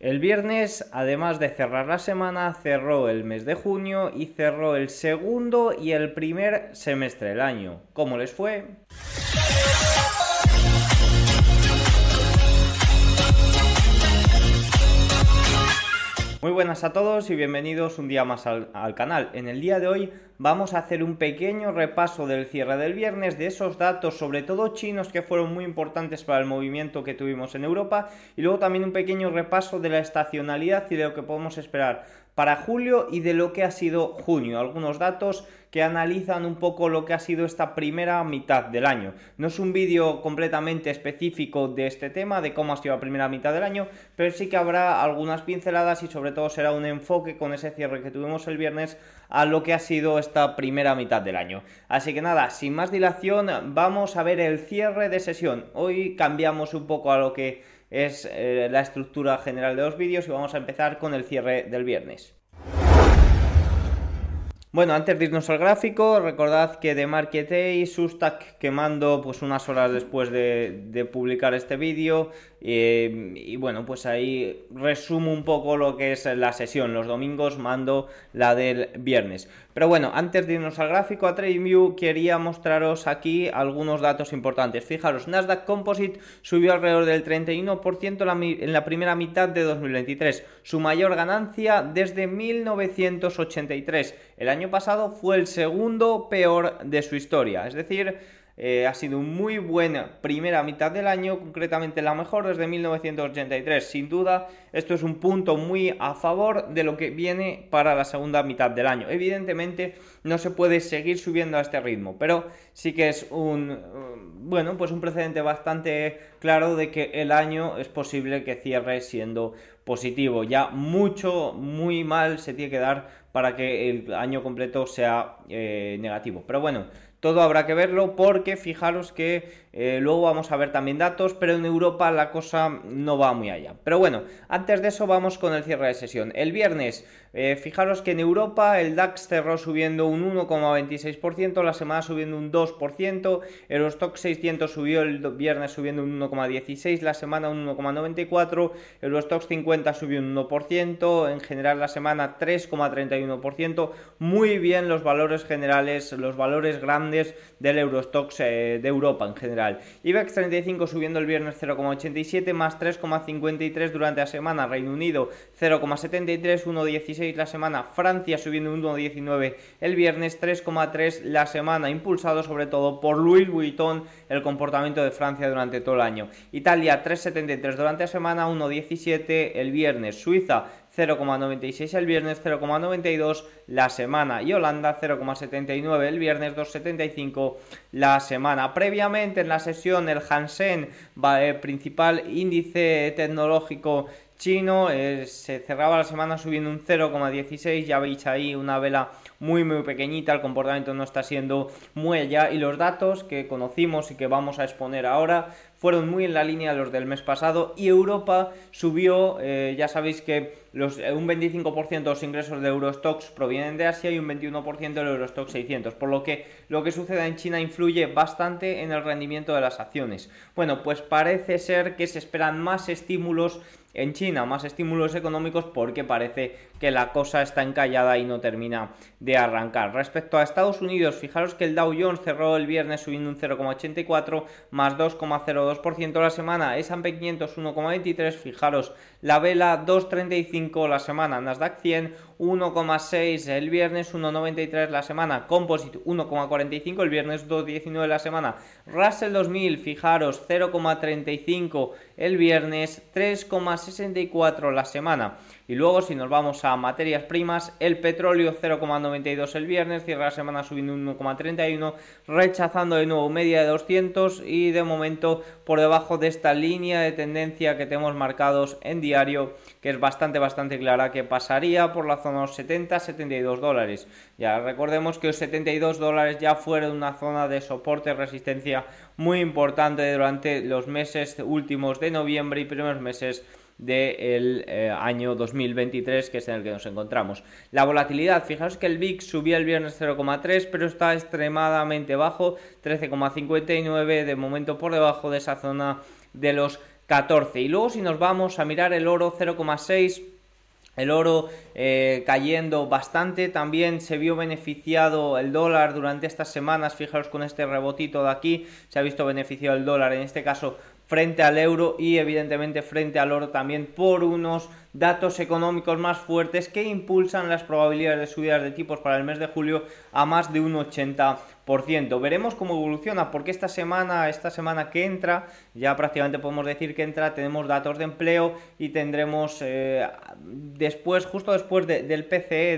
El viernes, además de cerrar la semana, cerró el mes de junio y cerró el segundo y el primer semestre del año. ¿Cómo les fue? Muy buenas a todos y bienvenidos un día más al, canal. En el día de hoy vamos a hacer un pequeño repaso del cierre del viernes, de esos datos, sobre todo chinos, que fueron muy importantes para el movimiento que tuvimos en Europa, y luego también un pequeño repaso de la estacionalidad y de lo que podemos esperar para julio y de lo que ha sido junio. Algunos datos que analizan un poco lo que ha sido esta primera mitad del año. No es un vídeo completamente específico de este tema, de cómo ha sido la primera mitad del año, pero sí que habrá algunas pinceladas y sobre todo será un enfoque con ese cierre que tuvimos el viernes a lo que ha sido esta primera mitad del año. Así que nada, sin más dilación, vamos a ver el cierre de sesión. Hoy cambiamos un poco a lo que es eh, la estructura general de los vídeos y vamos a empezar con el cierre del viernes. Bueno, antes de irnos al gráfico, recordad que de Market y Sustak quemando pues unas horas después de, publicar este vídeo eh, y bueno, pues ahí resumo un poco lo que es la sesión. Los domingos mando la del viernes. Pero bueno, antes de irnos al gráfico a TradingView quería mostraros aquí algunos datos importantes. Fijaros, Nasdaq Composite subió alrededor del 31% en la primera mitad de 2023, su mayor ganancia desde 1983. El año pasado fue el segundo peor de su historia, es decir, eh, ha sido muy buena primera mitad del año, concretamente la mejor desde 1983. Sin duda, esto es un punto muy a favor de lo que viene para la segunda mitad del año. Evidentemente, no se puede seguir subiendo a este ritmo, pero sí que es un bueno, pues un precedente bastante claro de que el año es posible que cierre siendo positivo. Ya mucho, muy mal se tiene que dar para que el año completo sea eh, negativo. Pero bueno, todo habrá que verlo porque fijaros que eh, luego vamos a ver también datos, pero en Europa la cosa no va muy allá. Pero bueno, antes de eso vamos con el cierre de sesión. El viernes, eh, fijaros que en Europa el DAX cerró subiendo un 1,26%, la semana subiendo un 2%, el Stock 600 subió el viernes subiendo un 1,16%, la semana un 1,94%, el Stock 50 subió un 1%, en general la semana 3,31%, muy bien los valores generales, los valores grandes del Eurostox eh, de Europa en general. IBEX 35 subiendo el viernes 0,87 más 3,53 durante la semana. Reino Unido 0,73, 1,16 la semana. Francia subiendo 1,19 el viernes, 3,3 la semana. Impulsado sobre todo por Louis Vuitton el comportamiento de Francia durante todo el año. Italia 3,73 durante la semana, 1,17 el viernes. Suiza 0,96 el viernes, 0,92 la semana y Holanda 0,79 el viernes, 2,75 la semana. Previamente en la sesión el Hansen, eh, principal índice tecnológico chino, eh, se cerraba la semana subiendo un 0,16, ya veis ahí una vela muy muy pequeñita, el comportamiento no está siendo muy allá y los datos que conocimos y que vamos a exponer ahora fueron muy en la línea de los del mes pasado y Europa subió, eh, ya sabéis que los, eh, un 25% de los ingresos de Eurostox provienen de Asia y un 21% del Eurostox 600, por lo que lo que sucede en China influye bastante en el rendimiento de las acciones. Bueno, pues parece ser que se esperan más estímulos en China, más estímulos económicos porque parece que la cosa está encallada y no termina de arrancar. Respecto a Estados Unidos, fijaros que el Dow Jones cerró el viernes subiendo un 0,84 más 2,02% la semana, S&P 500 1,23, fijaros la vela 2,35 la semana, Nasdaq 100 1,6 el viernes, 1,93 la semana, Composite 1,45 el viernes, 2,19 la semana, Russell 2000, fijaros 0,35 el viernes, 3,64 la semana. Y luego si nos vamos a materias primas, el petróleo 0,92 el viernes, cierra la semana subiendo un 1,31, rechazando de nuevo media de 200 y de momento por debajo de esta línea de tendencia que tenemos marcados en diario, que es bastante bastante clara que pasaría por la zona de los 70-72 dólares. Ya recordemos que los 72 dólares ya fueron una zona de soporte resistencia muy importante durante los meses últimos de noviembre y primeros meses del eh, año 2023, que es en el que nos encontramos. La volatilidad, fijaos que el VIX subía el viernes 0,3, pero está extremadamente bajo, 13,59, de momento por debajo de esa zona de los 14. Y luego si nos vamos a mirar el oro 0,6 el oro eh, cayendo bastante, también se vio beneficiado el dólar durante estas semanas, fijaros con este rebotito de aquí, se ha visto beneficiado el dólar, en este caso frente al euro y evidentemente frente al oro también por unos datos económicos más fuertes que impulsan las probabilidades de subidas de tipos para el mes de julio a más de un 80%. Veremos cómo evoluciona porque esta semana, esta semana que entra, ya prácticamente podemos decir que entra, tenemos datos de empleo y tendremos eh, después, justo después del PCE,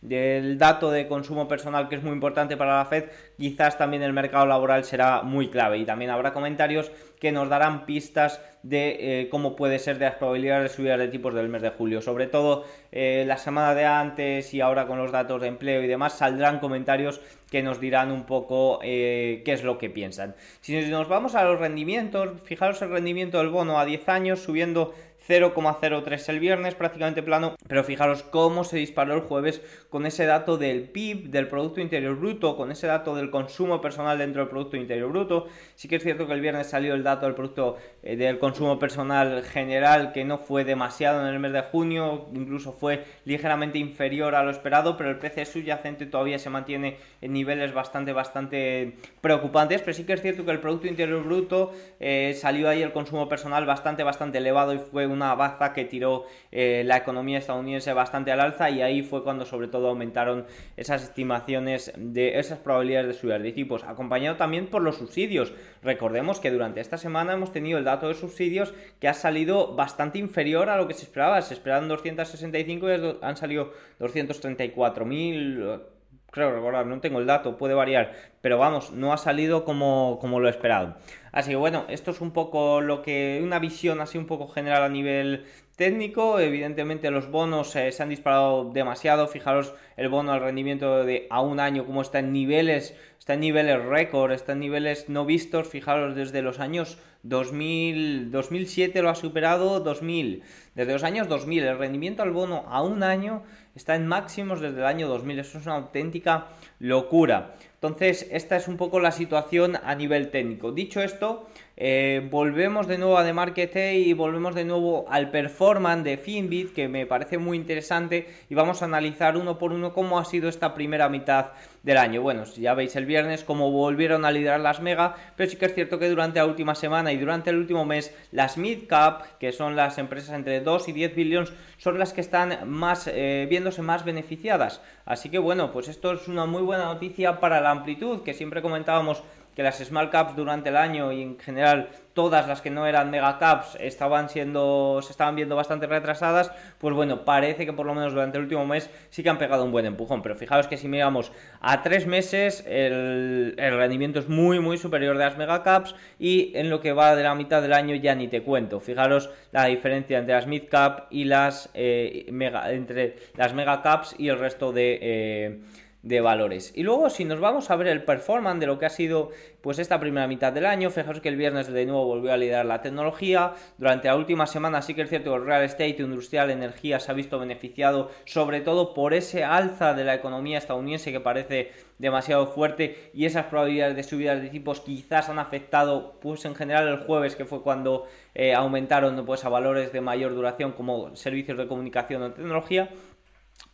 del dato de consumo personal que es muy importante para la Fed, quizás también el mercado laboral será muy clave y también habrá comentarios que nos darán pistas de eh, cómo puede ser de las probabilidades de subida de tipos del mes de julio. Sobre todo eh, la semana de antes y ahora con los datos de empleo y demás saldrán comentarios que nos dirán un poco eh, qué es lo que piensan. Si nos vamos a los rendimientos, fijaros el rendimiento del bono a 10 años subiendo 0,03 el viernes, prácticamente plano, pero fijaros cómo se disparó el jueves con ese dato del PIB, del Producto Interior Bruto, con ese dato del consumo personal dentro del Producto Interior Bruto. Sí que es cierto que el viernes salió el dato del Producto eh, del Consumo Personal General, que no fue demasiado en el mes de junio, incluso fue ligeramente inferior a lo esperado, pero el precio subyacente todavía se mantiene en niveles bastante, bastante preocupantes, pero sí que es cierto que el Producto Interior Bruto eh, salió ahí el consumo personal bastante, bastante elevado y fue una baza que tiró eh, la economía estadounidense bastante al alza y ahí fue cuando sobre todo aumentaron esas estimaciones de esas probabilidades de subir de tipos, acompañado también por los subsidios. Recordemos que durante esta semana hemos tenido el dato de subsidios que ha salido bastante inferior a lo que se esperaba, se esperaban 265 y han salido 234.000 creo recordar, no tengo el dato, puede variar, pero vamos, no ha salido como, como lo esperado. Así que bueno, esto es un poco lo que, una visión así un poco general a nivel técnico, evidentemente los bonos eh, se han disparado demasiado, fijaros el bono al rendimiento de a un año como está en niveles, está en niveles récord, está en niveles no vistos, fijaros desde los años 2000, 2007 lo ha superado, 2000, desde los años 2000 el rendimiento al bono a un año está en máximos desde el año 2000. Eso es una auténtica locura. Entonces, esta es un poco la situación a nivel técnico. Dicho esto, eh, volvemos de nuevo a The Market y volvemos de nuevo al performance de Finbit, que me parece muy interesante, y vamos a analizar uno por uno cómo ha sido esta primera mitad del año. Bueno, ya veis el viernes cómo volvieron a liderar las mega, pero sí que es cierto que durante la última semana y durante el último mes, las mid cap, que son las empresas entre 2 y 10 billones, son las que están más eh, viéndose más beneficiadas. Así que bueno, pues esto es una muy buena noticia para la amplitud, que siempre comentábamos que las small caps durante el año y en general todas las que no eran mega caps estaban siendo se estaban viendo bastante retrasadas, pues bueno, parece que por lo menos durante el último mes sí que han pegado un buen empujón, pero fijaos que si miramos a tres meses el, rendimiento es muy muy superior de las mega caps y en lo que va de la mitad del año ya ni te cuento, fijaros la diferencia entre las mid cap y las eh, entre las mega caps y el resto de eh, de valores. Y luego si nos vamos a ver el performance de lo que ha sido pues esta primera mitad del año, fijaros que el viernes de nuevo volvió a liderar la tecnología, durante la última semana sí que es cierto que el real estate, industrial, energía se ha visto beneficiado sobre todo por ese alza de la economía estadounidense que parece demasiado fuerte y esas probabilidades de subidas de tipos quizás han afectado pues en general el jueves que fue cuando eh, aumentaron pues a valores de mayor duración como servicios de comunicación o tecnología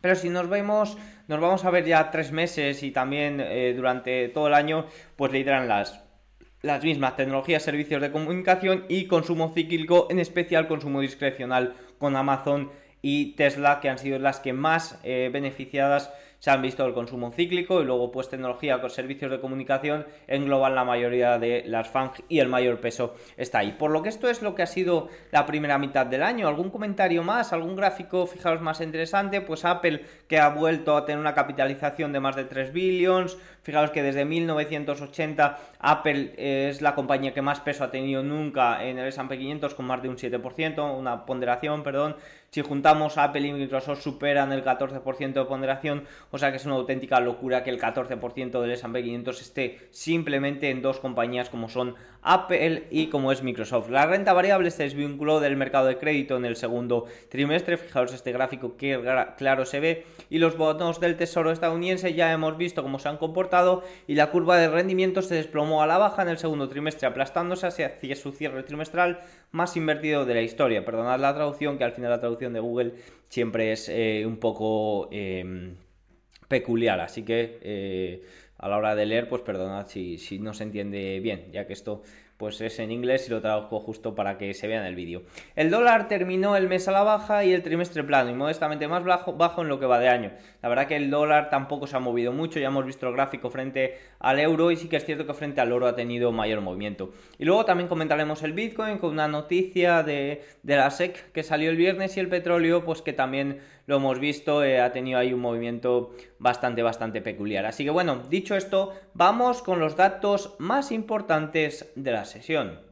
pero si nos vemos, nos vamos a ver ya tres meses y también eh, durante todo el año, pues lideran las, las mismas tecnologías, servicios de comunicación y consumo cíclico, en especial consumo discrecional con Amazon y Tesla, que han sido las que más eh, beneficiadas se han visto el consumo cíclico y luego pues tecnología con servicios de comunicación engloban la mayoría de las FANG y el mayor peso está ahí. Por lo que esto es lo que ha sido la primera mitad del año. ¿Algún comentario más? ¿Algún gráfico, fijaros, más interesante? Pues Apple que ha vuelto a tener una capitalización de más de 3 billions. Fijaros que desde 1980 Apple es la compañía que más peso ha tenido nunca en el S&P 500 con más de un 7%, una ponderación, perdón. Si juntamos Apple y Microsoft superan el 14% de ponderación, o sea que es una auténtica locura que el 14% del S&P 500 esté simplemente en dos compañías como son Apple y como es Microsoft. La renta variable se desvinculó del mercado de crédito en el segundo trimestre, fijaos este gráfico que claro se ve, y los bonos del Tesoro estadounidense ya hemos visto cómo se han comportado y la curva de rendimiento se desplomó a la baja en el segundo trimestre, aplastándose hacia su cierre trimestral más invertido de la historia. Perdonad la traducción, que al final la traducción de Google siempre es eh, un poco em, peculiar, así que... Eh, a la hora de leer, pues perdonad si, no se entiende bien, ya que esto pues es en inglés y lo traduzco justo para que se vea en el vídeo. El dólar terminó el mes a la baja y el trimestre plano y modestamente más bajo, bajo en lo que va de año. La verdad que el dólar tampoco se ha movido mucho, ya hemos visto el gráfico frente al euro y sí que es cierto que frente al oro ha tenido mayor movimiento. Y luego también comentaremos el Bitcoin con una noticia de, de la SEC que salió el viernes y el petróleo pues que también lo hemos visto, eh, ha tenido ahí un movimiento bastante, bastante peculiar. Así que bueno, dicho esto, vamos con los datos más importantes de la sesión.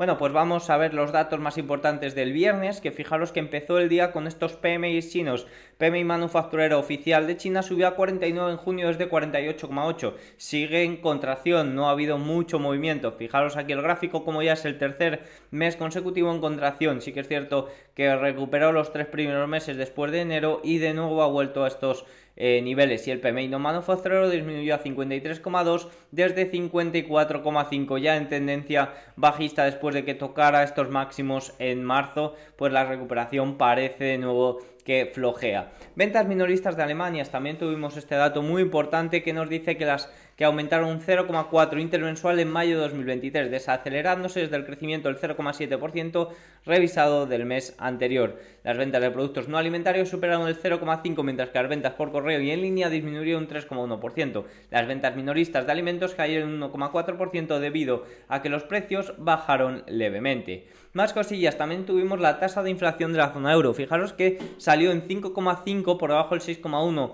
Bueno, pues vamos a ver los datos más importantes del viernes, que fijaros que empezó el día con estos PMI chinos. PMI manufacturero oficial de China subió a 49 en junio desde 48,8. Sigue en contracción, no ha habido mucho movimiento. Fijaros aquí el gráfico, como ya es el tercer mes consecutivo en contracción. Sí que es cierto que recuperó los tres primeros meses después de enero y de nuevo ha vuelto a estos eh, niveles y el PMI no manufacturero disminuyó a 53,2 desde 54,5 ya en tendencia bajista después de que tocara estos máximos en marzo pues la recuperación parece de nuevo que flojea. Ventas minoristas de Alemania, también tuvimos este dato muy importante que nos dice que las que aumentaron un 0,4 intermensual en mayo de 2023, desacelerándose desde el crecimiento del 0,7% revisado del mes anterior. Las ventas de productos no alimentarios superaron el 0,5, mientras que las ventas por correo y en línea disminuyeron un 3,1%. Las ventas minoristas de alimentos cayeron un 1,4% debido a que los precios bajaron levemente. Más cosillas, también tuvimos la tasa de inflación de la zona euro. Fijaros que salió en 5,5 por debajo del 6,1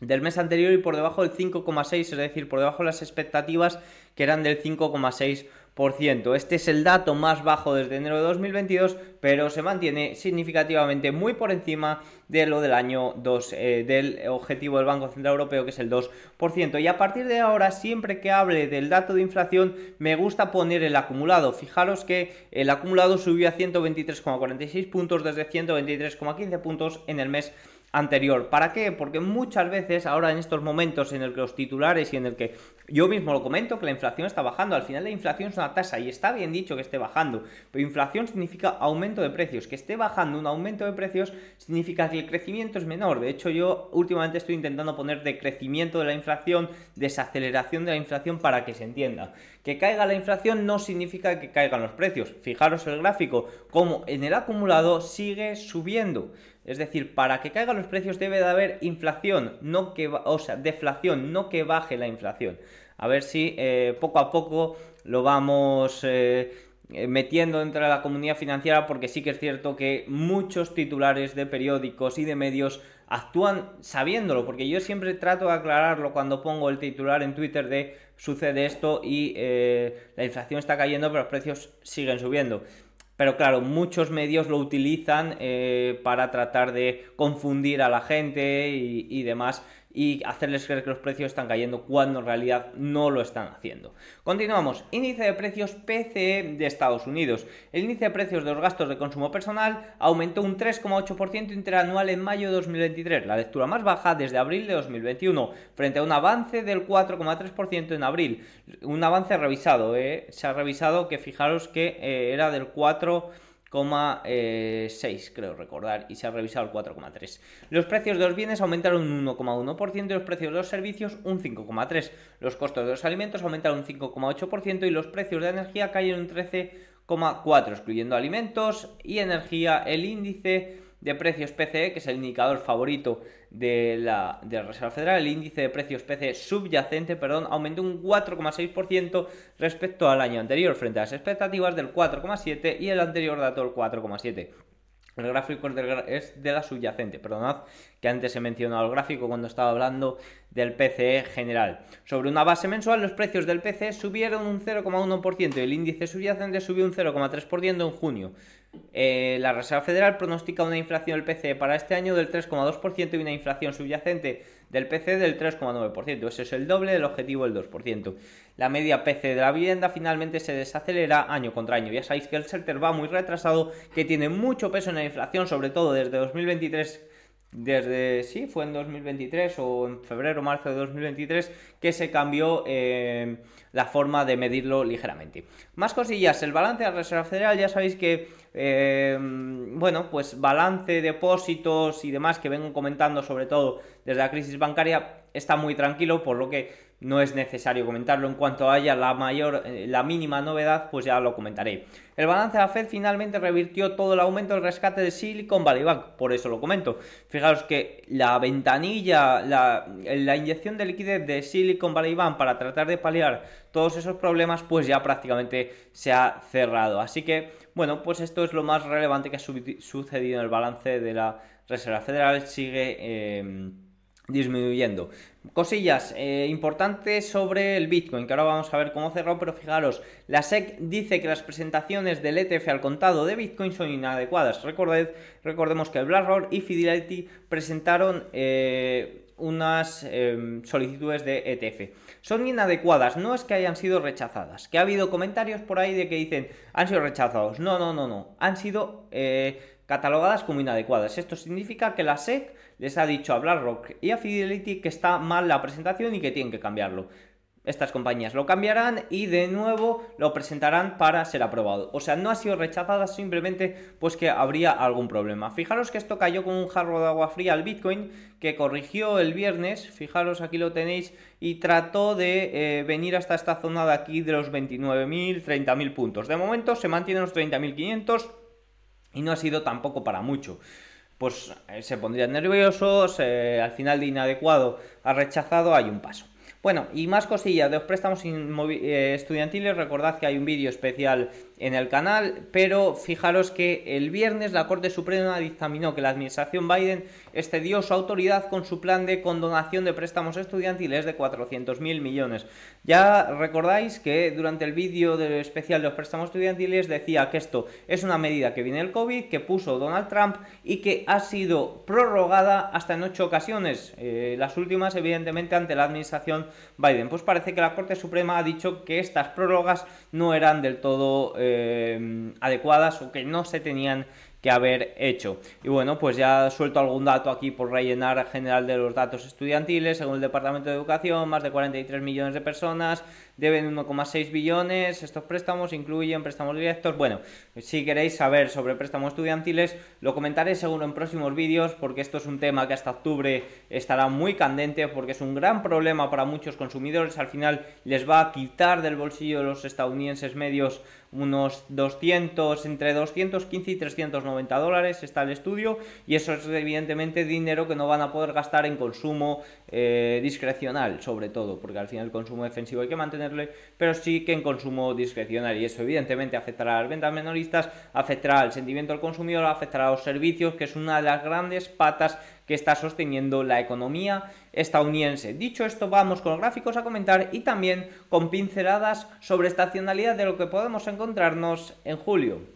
del mes anterior y por debajo del 5,6, es decir, por debajo de las expectativas que eran del 5,6%. Este es el dato más bajo desde enero de 2022, pero se mantiene significativamente muy por encima de lo del año 2, eh, del objetivo del Banco Central Europeo, que es el 2%. Y a partir de ahora, siempre que hable del dato de inflación, me gusta poner el acumulado. Fijaros que el acumulado subió a 123,46 puntos desde 123,15 puntos en el mes anterior. ¿Para qué? Porque muchas veces ahora en estos momentos en el que los titulares y en el que yo mismo lo comento que la inflación está bajando, al final la inflación es una tasa y está bien dicho que esté bajando, pero inflación significa aumento de precios, que esté bajando un aumento de precios significa que el crecimiento es menor. De hecho yo últimamente estoy intentando poner de crecimiento de la inflación, desaceleración de la inflación para que se entienda. Que caiga la inflación no significa que caigan los precios. Fijaros el gráfico, como en el acumulado sigue subiendo. Es decir, para que caigan los precios debe de haber inflación, no que, o sea, deflación, no que baje la inflación. A ver si eh, poco a poco lo vamos eh, eh, metiendo dentro de la comunidad financiera, porque sí que es cierto que muchos titulares de periódicos y de medios actúan sabiéndolo, porque yo siempre trato de aclararlo cuando pongo el titular en Twitter de sucede esto y la inflación está cayendo, pero los precios siguen subiendo. Pero claro, muchos medios lo utilizan eh, para tratar de confundir a la gente y demás y hacerles creer que los precios están cayendo cuando en realidad no lo están haciendo. Continuamos. Índice de precios PCE de Estados Unidos. El índice de precios de los gastos de consumo personal aumentó un 3,8% interanual en mayo de 2023, la lectura más baja desde abril de 2021, frente a un avance del 4,3% en abril. Un avance revisado, ¿eh? se ha revisado que fijaros que eh, era del 4%. 6, creo recordar, y se ha revisado el 4,3. Los precios de los bienes aumentaron un 1,1% y los precios de los servicios un 5,3%. Los costos de los alimentos aumentaron un 5,8% y los precios de energía cayeron un 13,4%, excluyendo alimentos y energía. El índice de precios PCE, que es el indicador favorito de la, de Reserva Federal, el índice de precios PCE subyacente, perdón, aumentó un 4,6% respecto al año anterior, frente a las expectativas del 4,7% y el anterior dato del 4,7%. El gráfico es de la subyacente, perdonad que antes he mencionado el gráfico cuando estaba hablando del PCE general. Sobre una base mensual, los precios del PCE subieron un 0,1% y el índice subyacente subió un 0,3% en junio. Eh, la Reserva Federal pronostica una inflación del PCE para este año del 3,2% y una inflación subyacente del PC del 3,9%. Ese es el doble del objetivo del 2%. La media PC de la vivienda finalmente se desacelera año contra año. Ya sabéis que el sector va muy retrasado, que tiene mucho peso en la inflación, sobre todo desde 2023 desde, sí, fue en 2023 o en febrero, marzo de 2023, que se cambió eh, la forma de medirlo ligeramente. Más cosillas, el balance de la Reserva Federal, ya sabéis que, eh, bueno, pues balance, depósitos y demás que vengo comentando sobre todo desde la crisis bancaria, está muy tranquilo, por lo que no es necesario comentarlo. En cuanto haya la mayor, eh, la mínima novedad, pues ya lo comentaré. El balance de la Fed finalmente revirtió todo el aumento del rescate de Silicon Valley Bank, por eso lo comento. Fijaros que la ventanilla, la, inyección de liquidez de Silicon Valley Bank para tratar de paliar todos esos problemas, pues ya prácticamente se ha cerrado. Así que, bueno, pues esto es lo más relevante que ha sucedido en el balance de la Reserva Federal. Sigue. Eh, disminuyendo. Cosillas eh, importantes sobre el Bitcoin, que ahora vamos a ver cómo cerró, pero fijaros, la SEC dice que las presentaciones del ETF al contado de Bitcoin son inadecuadas. recordemos que BlackRock y Fidelity presentaron eh, unas em, solicitudes de ETF. Son inadecuadas, no es que hayan sido rechazadas, que ha habido comentarios por ahí de que dicen han sido rechazados. No, no, no, no, han sido eh, catalogadas como inadecuadas. Esto significa que la SEC les ha dicho a BlackRock y a Fidelity que está mal la presentación y que tienen que cambiarlo. Estas compañías lo cambiarán y de nuevo lo presentarán para ser aprobado. O sea, no ha sido rechazada simplemente pues que habría algún problema. Fijaros que esto cayó con un jarro de agua fría al Bitcoin que corrigió el viernes, fijaros aquí lo tenéis, y trató de eh, venir hasta esta zona de aquí de los 29.000, 30.000 puntos. De momento se mantiene los 30.500 y no ha sido tampoco para mucho pues eh, se pondrían nerviosos, al final de inadecuado ha rechazado, hay un paso. Bueno, y más cosillas de los préstamos eh, estudiantiles, recordad que hay un vídeo especial en el canal, pero fijaros que el viernes la Corte Suprema dictaminó que la administración Biden excedió su autoridad con su plan de condonación de préstamos estudiantiles de 400.000 millones. Ya recordáis que durante el vídeo especial de los préstamos estudiantiles decía que esto es una medida que viene del COVID, que puso Donald Trump y que ha sido prorrogada hasta en ocho ocasiones, eh, las últimas evidentemente ante la administración Biden. Pues parece que la Corte Suprema ha dicho que estas prórrogas no eran del todo... Eh, eh, adecuadas o que no se tenían que haber hecho. Y bueno, pues ya suelto algún dato aquí por rellenar general de los datos estudiantiles. Según el Departamento de Educación, más de 43 millones de personas deben 1,6 billones. Estos préstamos incluyen préstamos directos. Bueno, si queréis saber sobre préstamos estudiantiles, lo comentaré seguro en próximos vídeos porque esto es un tema que hasta octubre estará muy candente porque es un gran problema para muchos consumidores. Al final les va a quitar del bolsillo de los estadounidenses medios unos 200, entre 215 y 390 dólares está el estudio y eso es evidentemente dinero que no van a poder gastar en consumo eh, discrecional sobre todo porque al final el consumo defensivo hay que mantener pero sí que en consumo discrecional. Y eso evidentemente afectará a las ventas menoristas, afectará al sentimiento del consumidor, afectará a los servicios, que es una de las grandes patas que está sosteniendo la economía estadounidense. Dicho esto, vamos con los gráficos a comentar y también con pinceladas sobre estacionalidad de lo que podemos encontrarnos en julio.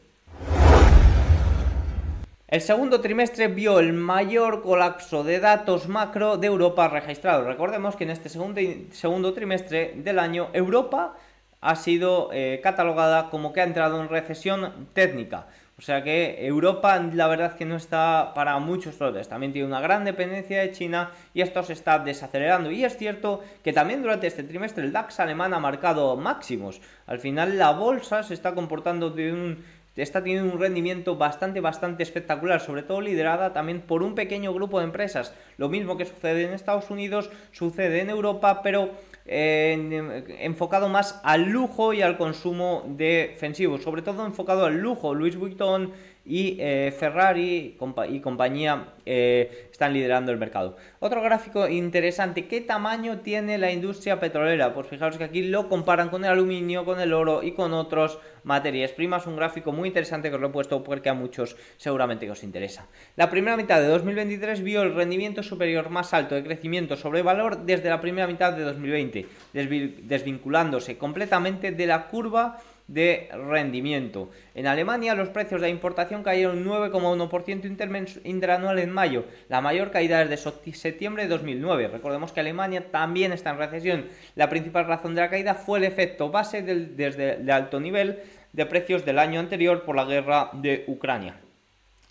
El segundo trimestre vio el mayor colapso de datos macro de Europa registrado. Recordemos que en este segundo, segundo trimestre del año Europa ha sido eh, catalogada como que ha entrado en recesión técnica. O sea que Europa la verdad que no está para muchos lotes. También tiene una gran dependencia de China y esto se está desacelerando. Y es cierto que también durante este trimestre el DAX alemán ha marcado máximos. Al final la bolsa se está comportando de un está teniendo un rendimiento bastante, bastante espectacular, sobre todo liderada también por un pequeño grupo de empresas. Lo mismo que sucede en Estados Unidos, sucede en Europa, pero enfocado más al lujo y al consumo defensivo, sobre todo enfocado al lujo. Louis Vuitton y eh, Ferrari y compañía eh, están liderando el mercado. Otro gráfico interesante, ¿qué tamaño tiene la industria petrolera? Pues fijaros que aquí lo comparan con el aluminio, con el oro y con otros materias primas. Un gráfico muy interesante que os lo he puesto porque a muchos seguramente os interesa. La primera mitad de 2023 vio el rendimiento superior más alto de crecimiento sobre valor desde la primera mitad de 2020, desvinculándose completamente de la curva de rendimiento. En Alemania los precios de importación cayeron un 9,1% interanual en mayo, la mayor caída desde septiembre de 2009. Recordemos que Alemania también está en recesión. La principal razón de la caída fue el efecto base desde el alto nivel de precios del año anterior por la guerra de Ucrania.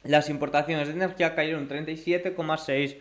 Las importaciones de energía cayeron un 37,6%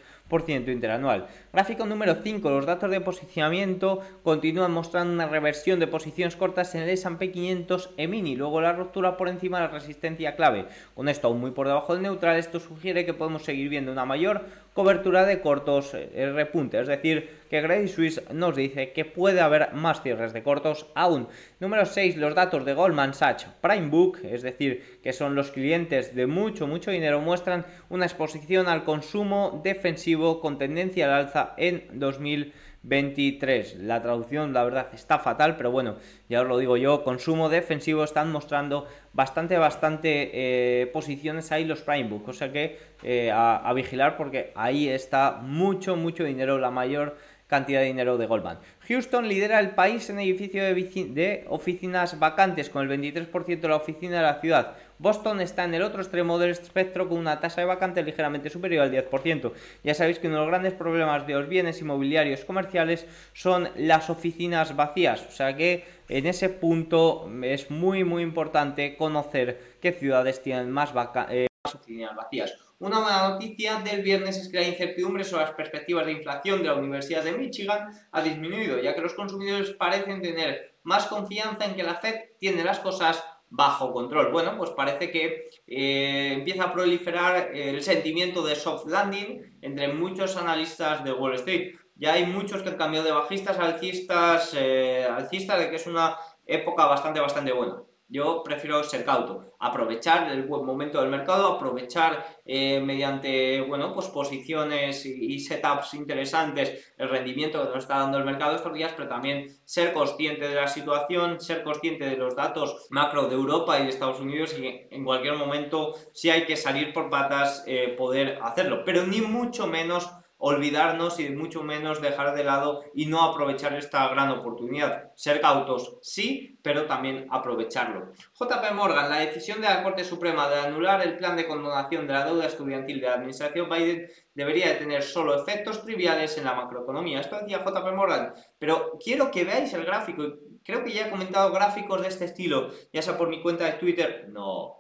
interanual. Gráfico número 5. Los datos de posicionamiento continúan mostrando una reversión de posiciones cortas en el S&P 500 EMINI, luego la ruptura por encima de la resistencia clave. Con esto aún muy por debajo del neutral, esto sugiere que podemos seguir viendo una mayor cobertura de cortos eh, repunte, es decir, que Credit Suisse nos dice que puede haber más cierres de cortos aún. Número 6, los datos de Goldman Sachs Prime Book, es decir, que son los clientes de mucho, mucho dinero, muestran una exposición al consumo defensivo con tendencia al alza en 2023. La traducción, la verdad, está fatal, pero bueno, ya os lo digo yo, consumo defensivo están mostrando bastante, bastante eh, posiciones ahí los Prime Book, o sea que eh, a, vigilar porque ahí está mucho, mucho dinero, la mayor cantidad de dinero de Goldman. Houston lidera el país en edificio de, de, oficinas vacantes con el 23% de la oficina de la ciudad. Boston está en el otro extremo del espectro con una tasa de vacantes ligeramente superior al 10%. Ya sabéis que uno de los grandes problemas de los bienes inmobiliarios comerciales son las oficinas vacías. O sea que en ese punto es muy muy importante conocer qué ciudades tienen más, eh, oficinas vacías. Una buena noticia del viernes es que la incertidumbre sobre las perspectivas de inflación de la Universidad de Michigan ha disminuido, ya que los consumidores parecen tener más confianza en que la Fed tiene las cosas bajo control. Bueno, pues parece que eh, empieza a proliferar el sentimiento de soft landing entre muchos analistas de Wall Street. Ya hay muchos que han cambiado de bajistas a alcistas, eh, alcistas de que es una época bastante, bastante buena. Yo prefiero ser cauto, aprovechar el buen momento del mercado, aprovechar eh, mediante bueno, pues posiciones y, setups interesantes el rendimiento que nos está dando el mercado estos días, pero también ser consciente de la situación, ser consciente de los datos macro de Europa y de Estados Unidos y en cualquier momento si hay que salir por patas eh, poder hacerlo, pero ni mucho menos olvidarnos y mucho menos dejar de lado y no aprovechar esta gran oportunidad. Ser cautos, sí, pero también aprovecharlo. JP Morgan, la decisión de la Corte Suprema de anular el plan de condonación de la deuda estudiantil de la administración Biden debería de tener solo efectos triviales en la macroeconomía. Esto decía JP Morgan, pero quiero que veáis el gráfico. Creo que ya he comentado gráficos de este estilo, ya sea por mi cuenta de Twitter. No.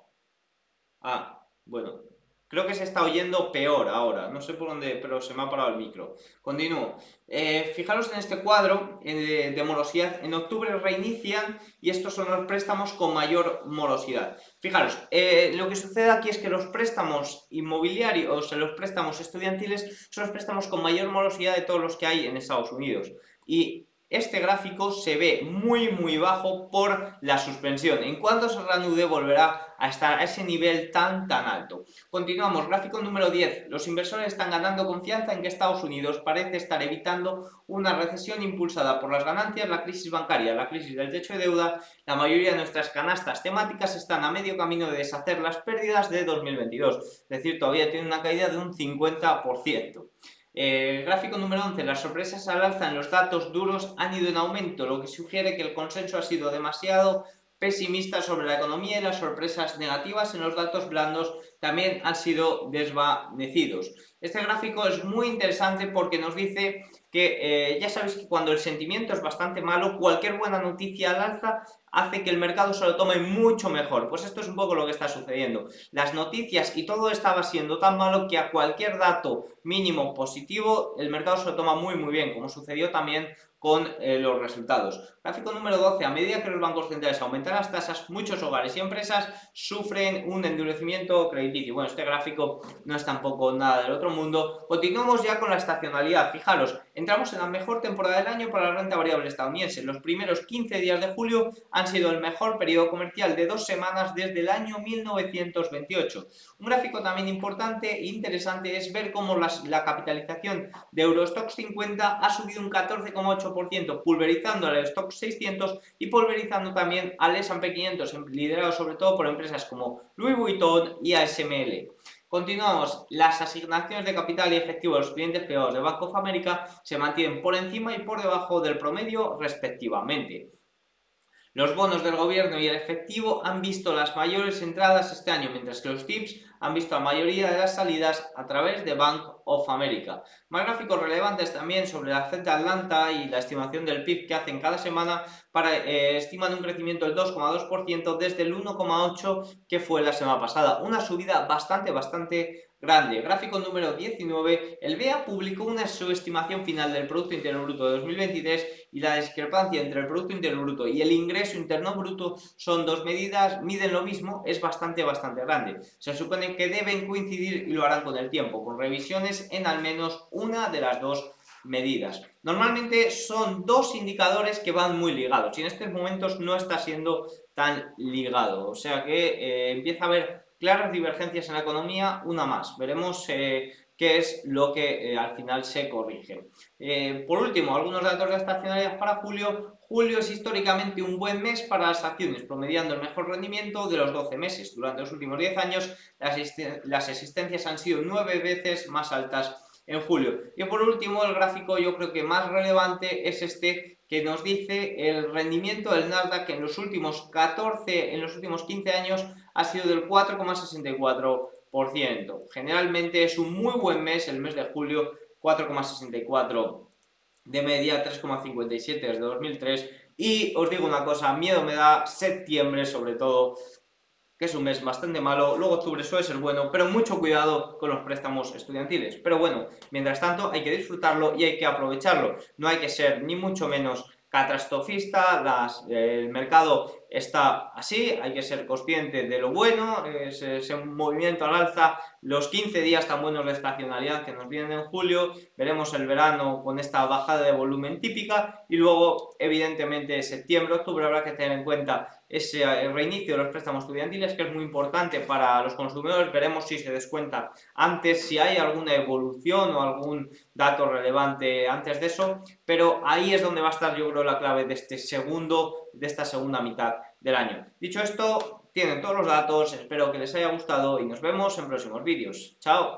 Ah, bueno, Creo que se está oyendo peor ahora, no sé por dónde, pero se me ha parado el micro. Continúo. Eh, fijaros en este cuadro eh, de, morosidad. En octubre reinician y estos son los préstamos con mayor morosidad. Fijaros, eh, lo que sucede aquí es que los préstamos inmobiliarios, o los préstamos estudiantiles, son los préstamos con mayor morosidad de todos los que hay en Estados Unidos. Y este gráfico se ve muy muy bajo por la suspensión. En cuanto se reanude volverá a estar a ese nivel tan tan alto. Continuamos, gráfico número 10. Los inversores están ganando confianza en que Estados Unidos parece estar evitando una recesión impulsada por las ganancias, la crisis bancaria, la crisis del techo de deuda. La mayoría de nuestras canastas temáticas están a medio camino de deshacer las pérdidas de 2022. Es decir, todavía tiene una caída de un 50%. Eh, gráfico número 11. Las sorpresas al alza en los datos duros han ido en aumento, lo que sugiere que el consenso ha sido demasiado pesimista sobre la economía y las sorpresas negativas en los datos blandos también han sido desvanecidos. Este gráfico es muy interesante porque nos dice que eh, ya sabéis que cuando el sentimiento es bastante malo, cualquier buena noticia al alza hace que el mercado se lo tome mucho mejor. Pues esto es un poco lo que está sucediendo. Las noticias y todo estaba siendo tan malo que a cualquier dato mínimo positivo el mercado se lo toma muy muy bien, como sucedió también con eh, los resultados. Gráfico número 12. A medida que los bancos centrales aumentan las tasas, muchos hogares y empresas sufren un endurecimiento crediticio. Bueno, este gráfico no es tampoco nada del otro mundo. Continuamos ya con la estacionalidad. Fijaros, entramos en la mejor temporada del año para la renta variable estadounidense. Los primeros 15 días de julio sido el mejor periodo comercial de dos semanas desde el año 1928. Un gráfico también importante e interesante es ver cómo la capitalización de Eurostox 50 ha subido un 14,8%, pulverizando al Stock 600 y pulverizando también al S&P 500, liderado sobre todo por empresas como Louis Vuitton y ASML. Continuamos, las asignaciones de capital y efectivo de los clientes privados de Bank of America se mantienen por encima y por debajo del promedio respectivamente. Los bonos del gobierno y el efectivo han visto las mayores entradas este año, mientras que los TIPS han visto la mayoría de las salidas a través de Bank of America. Más gráficos relevantes también sobre la Z Atlanta y la estimación del PIB que hacen cada semana para eh, estiman un crecimiento del 2,2% desde el 1,8% que fue la semana pasada. Una subida bastante, bastante grande. Gráfico número 19. El BEA publicó una subestimación final del Producto Interno Bruto de 2023 y la discrepancia entre el Producto Interno Bruto y el ingreso interno bruto son dos medidas, miden lo mismo, es bastante, bastante grande. Se supone que deben coincidir y lo harán con el tiempo, con revisiones en al menos una de las dos medidas. Normalmente son dos indicadores que van muy ligados y en estos momentos no está siendo tan ligado. O sea que eh, empieza a haber claras divergencias en la economía, una más. Veremos eh, qué es lo que eh, al final se corrige. Eh, por último, algunos datos de estacionalidad para julio. Julio es históricamente un buen mes para las acciones, promediando el mejor rendimiento de los 12 meses. Durante los últimos 10 años, las, existencias han sido 9 veces más altas en julio. Y por último, el gráfico yo creo que más relevante es este que nos dice el rendimiento del Nasdaq en los últimos 14, en los últimos 15 años ha sido del 4,64%. Generalmente es un muy buen mes, el mes de julio, 4,64% de media, 3,57 desde 2003. Y os digo una cosa, miedo me da septiembre sobre todo, que es un mes bastante malo. Luego octubre suele ser bueno, pero mucho cuidado con los préstamos estudiantiles. Pero bueno, mientras tanto hay que disfrutarlo y hay que aprovecharlo. No hay que ser ni mucho menos catastrofista, el mercado está así, hay que ser consciente de lo bueno, ese, ese, movimiento al alza, los 15 días tan buenos de estacionalidad que nos vienen en julio, veremos el verano con esta bajada de volumen típica y luego evidentemente septiembre, octubre habrá que tener en cuenta ese reinicio de los préstamos estudiantiles que es muy importante para los consumidores, veremos si se descuenta antes, si hay alguna evolución o algún dato relevante antes de eso, pero ahí es donde va a estar yo creo la clave de este segundo, de esta segunda mitad del año. Dicho esto, tienen todos los datos, espero que les haya gustado y nos vemos en próximos vídeos. ¡Chao!